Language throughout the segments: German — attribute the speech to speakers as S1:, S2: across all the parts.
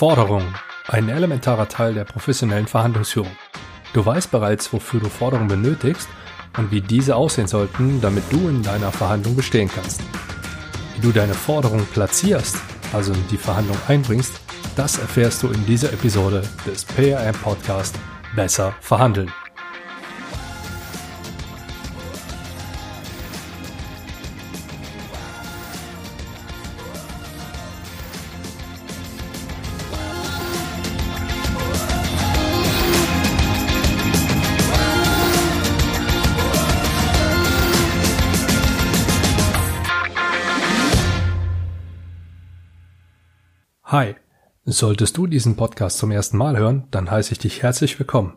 S1: Forderung. Ein elementarer Teil der professionellen Verhandlungsführung. Du weißt bereits, wofür du Forderungen benötigst und wie diese aussehen sollten, damit du in deiner Verhandlung bestehen kannst. Wie du deine Forderung platzierst, also in die Verhandlung einbringst, das erfährst du in dieser Episode des PRM Podcast Besser verhandeln. Hi, solltest du diesen Podcast zum ersten Mal hören, dann heiße ich dich herzlich willkommen.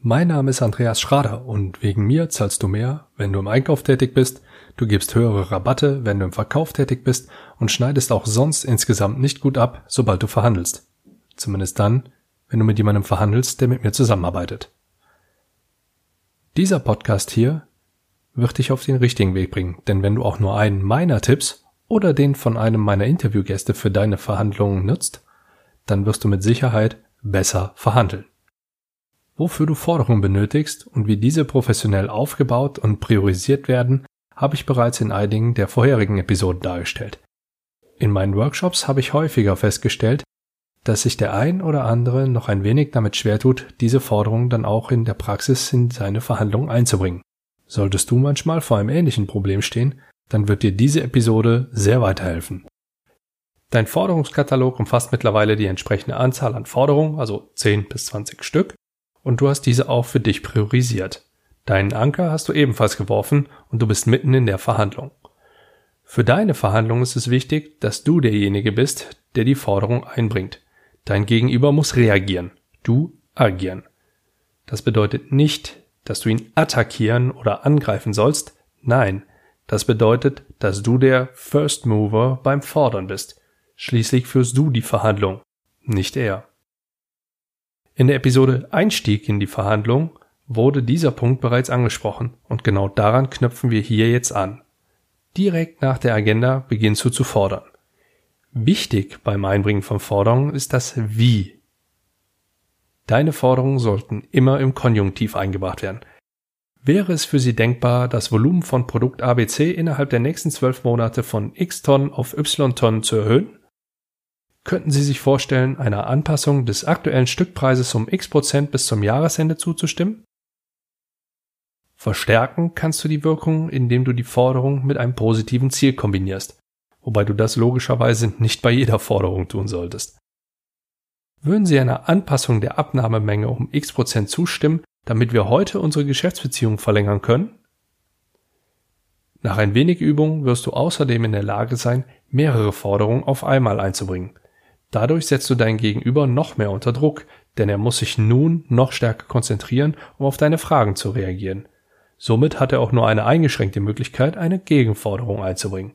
S1: Mein Name ist Andreas Schrader und wegen mir zahlst du mehr, wenn du im Einkauf tätig bist, du gibst höhere Rabatte, wenn du im Verkauf tätig bist und schneidest auch sonst insgesamt nicht gut ab, sobald du verhandelst. Zumindest dann, wenn du mit jemandem verhandelst, der mit mir zusammenarbeitet. Dieser Podcast hier wird dich auf den richtigen Weg bringen, denn wenn du auch nur einen meiner Tipps oder den von einem meiner Interviewgäste für deine Verhandlungen nutzt, dann wirst du mit Sicherheit besser verhandeln. Wofür du Forderungen benötigst und wie diese professionell aufgebaut und priorisiert werden, habe ich bereits in einigen der vorherigen Episoden dargestellt. In meinen Workshops habe ich häufiger festgestellt, dass sich der ein oder andere noch ein wenig damit schwer tut, diese Forderungen dann auch in der Praxis in seine Verhandlungen einzubringen. Solltest du manchmal vor einem ähnlichen Problem stehen, dann wird dir diese Episode sehr weiterhelfen. Dein Forderungskatalog umfasst mittlerweile die entsprechende Anzahl an Forderungen, also 10 bis 20 Stück, und du hast diese auch für dich priorisiert. Deinen Anker hast du ebenfalls geworfen und du bist mitten in der Verhandlung. Für deine Verhandlung ist es wichtig, dass du derjenige bist, der die Forderung einbringt. Dein Gegenüber muss reagieren, du agieren. Das bedeutet nicht, dass du ihn attackieren oder angreifen sollst, nein, das bedeutet, dass du der First Mover beim Fordern bist. Schließlich führst du die Verhandlung, nicht er. In der Episode Einstieg in die Verhandlung wurde dieser Punkt bereits angesprochen und genau daran knöpfen wir hier jetzt an. Direkt nach der Agenda beginnst du zu fordern. Wichtig beim Einbringen von Forderungen ist das Wie. Deine Forderungen sollten immer im Konjunktiv eingebracht werden. Wäre es für Sie denkbar, das Volumen von Produkt ABC innerhalb der nächsten zwölf Monate von x Tonnen auf y Tonnen zu erhöhen? Könnten Sie sich vorstellen, einer Anpassung des aktuellen Stückpreises um x Prozent bis zum Jahresende zuzustimmen? Verstärken kannst du die Wirkung, indem du die Forderung mit einem positiven Ziel kombinierst, wobei du das logischerweise nicht bei jeder Forderung tun solltest. Würden Sie einer Anpassung der Abnahmemenge um x Prozent zustimmen, damit wir heute unsere Geschäftsbeziehung verlängern können? Nach ein wenig Übung wirst du außerdem in der Lage sein, mehrere Forderungen auf einmal einzubringen. Dadurch setzt du dein Gegenüber noch mehr unter Druck, denn er muss sich nun noch stärker konzentrieren, um auf deine Fragen zu reagieren. Somit hat er auch nur eine eingeschränkte Möglichkeit, eine Gegenforderung einzubringen.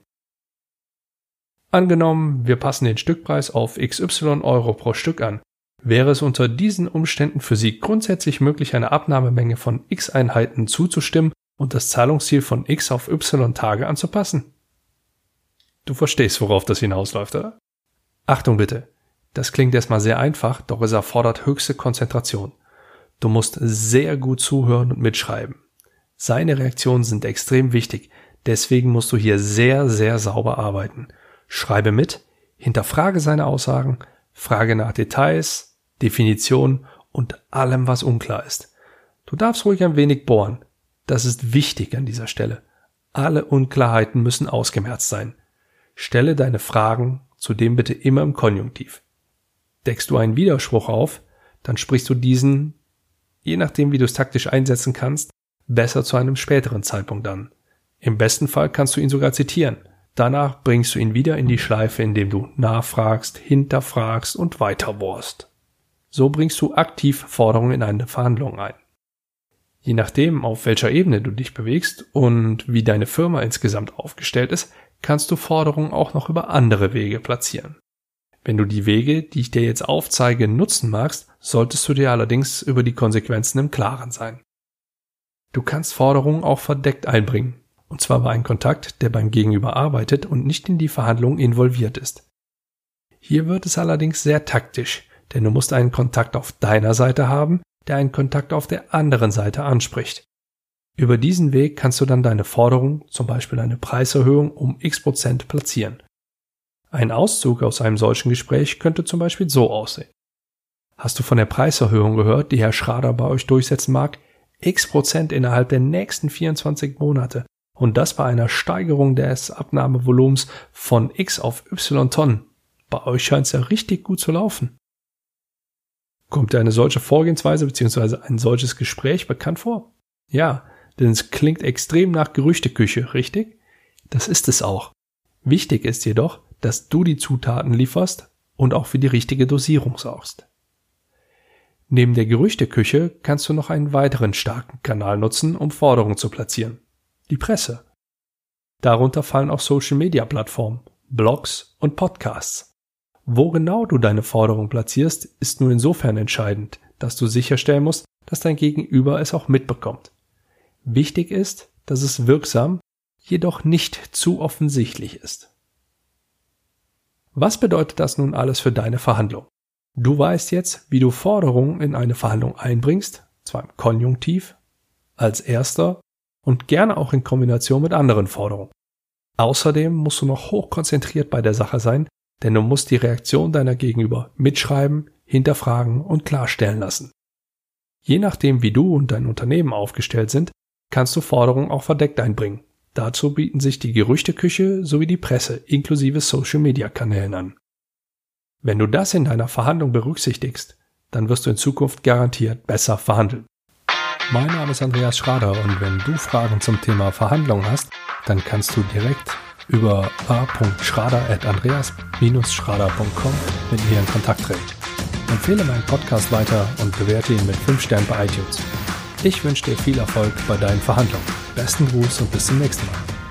S1: Angenommen, wir passen den Stückpreis auf XY Euro pro Stück an, Wäre es unter diesen Umständen für Sie grundsätzlich möglich, eine Abnahmemenge von x Einheiten zuzustimmen und das Zahlungsziel von x auf y Tage anzupassen? Du verstehst, worauf das hinausläuft, oder? Achtung bitte. Das klingt erstmal sehr einfach, doch es erfordert höchste Konzentration. Du musst sehr gut zuhören und mitschreiben. Seine Reaktionen sind extrem wichtig, deswegen musst du hier sehr, sehr sauber arbeiten. Schreibe mit, hinterfrage seine Aussagen, frage nach Details, Definition und allem, was unklar ist. Du darfst ruhig ein wenig bohren. Das ist wichtig an dieser Stelle. Alle Unklarheiten müssen ausgemerzt sein. Stelle deine Fragen zudem bitte immer im Konjunktiv. Deckst du einen Widerspruch auf, dann sprichst du diesen, je nachdem wie du es taktisch einsetzen kannst, besser zu einem späteren Zeitpunkt an. Im besten Fall kannst du ihn sogar zitieren. Danach bringst du ihn wieder in die Schleife, indem du nachfragst, hinterfragst und weiterbohrst. So bringst du aktiv Forderungen in eine Verhandlung ein. Je nachdem, auf welcher Ebene du dich bewegst und wie deine Firma insgesamt aufgestellt ist, kannst du Forderungen auch noch über andere Wege platzieren. Wenn du die Wege, die ich dir jetzt aufzeige, nutzen magst, solltest du dir allerdings über die Konsequenzen im Klaren sein. Du kannst Forderungen auch verdeckt einbringen, und zwar bei einem Kontakt, der beim Gegenüber arbeitet und nicht in die Verhandlungen involviert ist. Hier wird es allerdings sehr taktisch, denn du musst einen Kontakt auf deiner Seite haben, der einen Kontakt auf der anderen Seite anspricht. Über diesen Weg kannst du dann deine Forderung, zum Beispiel eine Preiserhöhung um x Prozent platzieren. Ein Auszug aus einem solchen Gespräch könnte zum Beispiel so aussehen. Hast du von der Preiserhöhung gehört, die Herr Schrader bei euch durchsetzen mag? X Prozent innerhalb der nächsten 24 Monate. Und das bei einer Steigerung des Abnahmevolumens von X auf Y Tonnen. Bei euch scheint es ja richtig gut zu laufen. Kommt dir eine solche Vorgehensweise bzw. ein solches Gespräch bekannt vor? Ja, denn es klingt extrem nach Gerüchteküche, richtig? Das ist es auch. Wichtig ist jedoch, dass du die Zutaten lieferst und auch für die richtige Dosierung sorgst. Neben der Gerüchteküche kannst du noch einen weiteren starken Kanal nutzen, um Forderungen zu platzieren. Die Presse. Darunter fallen auch Social-Media-Plattformen, Blogs und Podcasts. Wo genau du deine Forderung platzierst, ist nur insofern entscheidend, dass du sicherstellen musst, dass dein Gegenüber es auch mitbekommt. Wichtig ist, dass es wirksam, jedoch nicht zu offensichtlich ist. Was bedeutet das nun alles für deine Verhandlung? Du weißt jetzt, wie du Forderungen in eine Verhandlung einbringst, zwar im Konjunktiv, als erster und gerne auch in Kombination mit anderen Forderungen. Außerdem musst du noch hochkonzentriert bei der Sache sein, denn du musst die Reaktion deiner Gegenüber mitschreiben, hinterfragen und klarstellen lassen. Je nachdem, wie du und dein Unternehmen aufgestellt sind, kannst du Forderungen auch verdeckt einbringen. Dazu bieten sich die Gerüchteküche sowie die Presse inklusive Social-Media-Kanälen an. Wenn du das in deiner Verhandlung berücksichtigst, dann wirst du in Zukunft garantiert besser verhandeln. Mein Name ist Andreas Schrader und wenn du Fragen zum Thema Verhandlungen hast, dann kannst du direkt über a.schrader.andreas-schrader.com mit mir in Kontakt treten. Empfehle meinen Podcast weiter und bewerte ihn mit 5 Sternen bei iTunes. Ich wünsche dir viel Erfolg bei deinen Verhandlungen. Besten Gruß und bis zum nächsten Mal.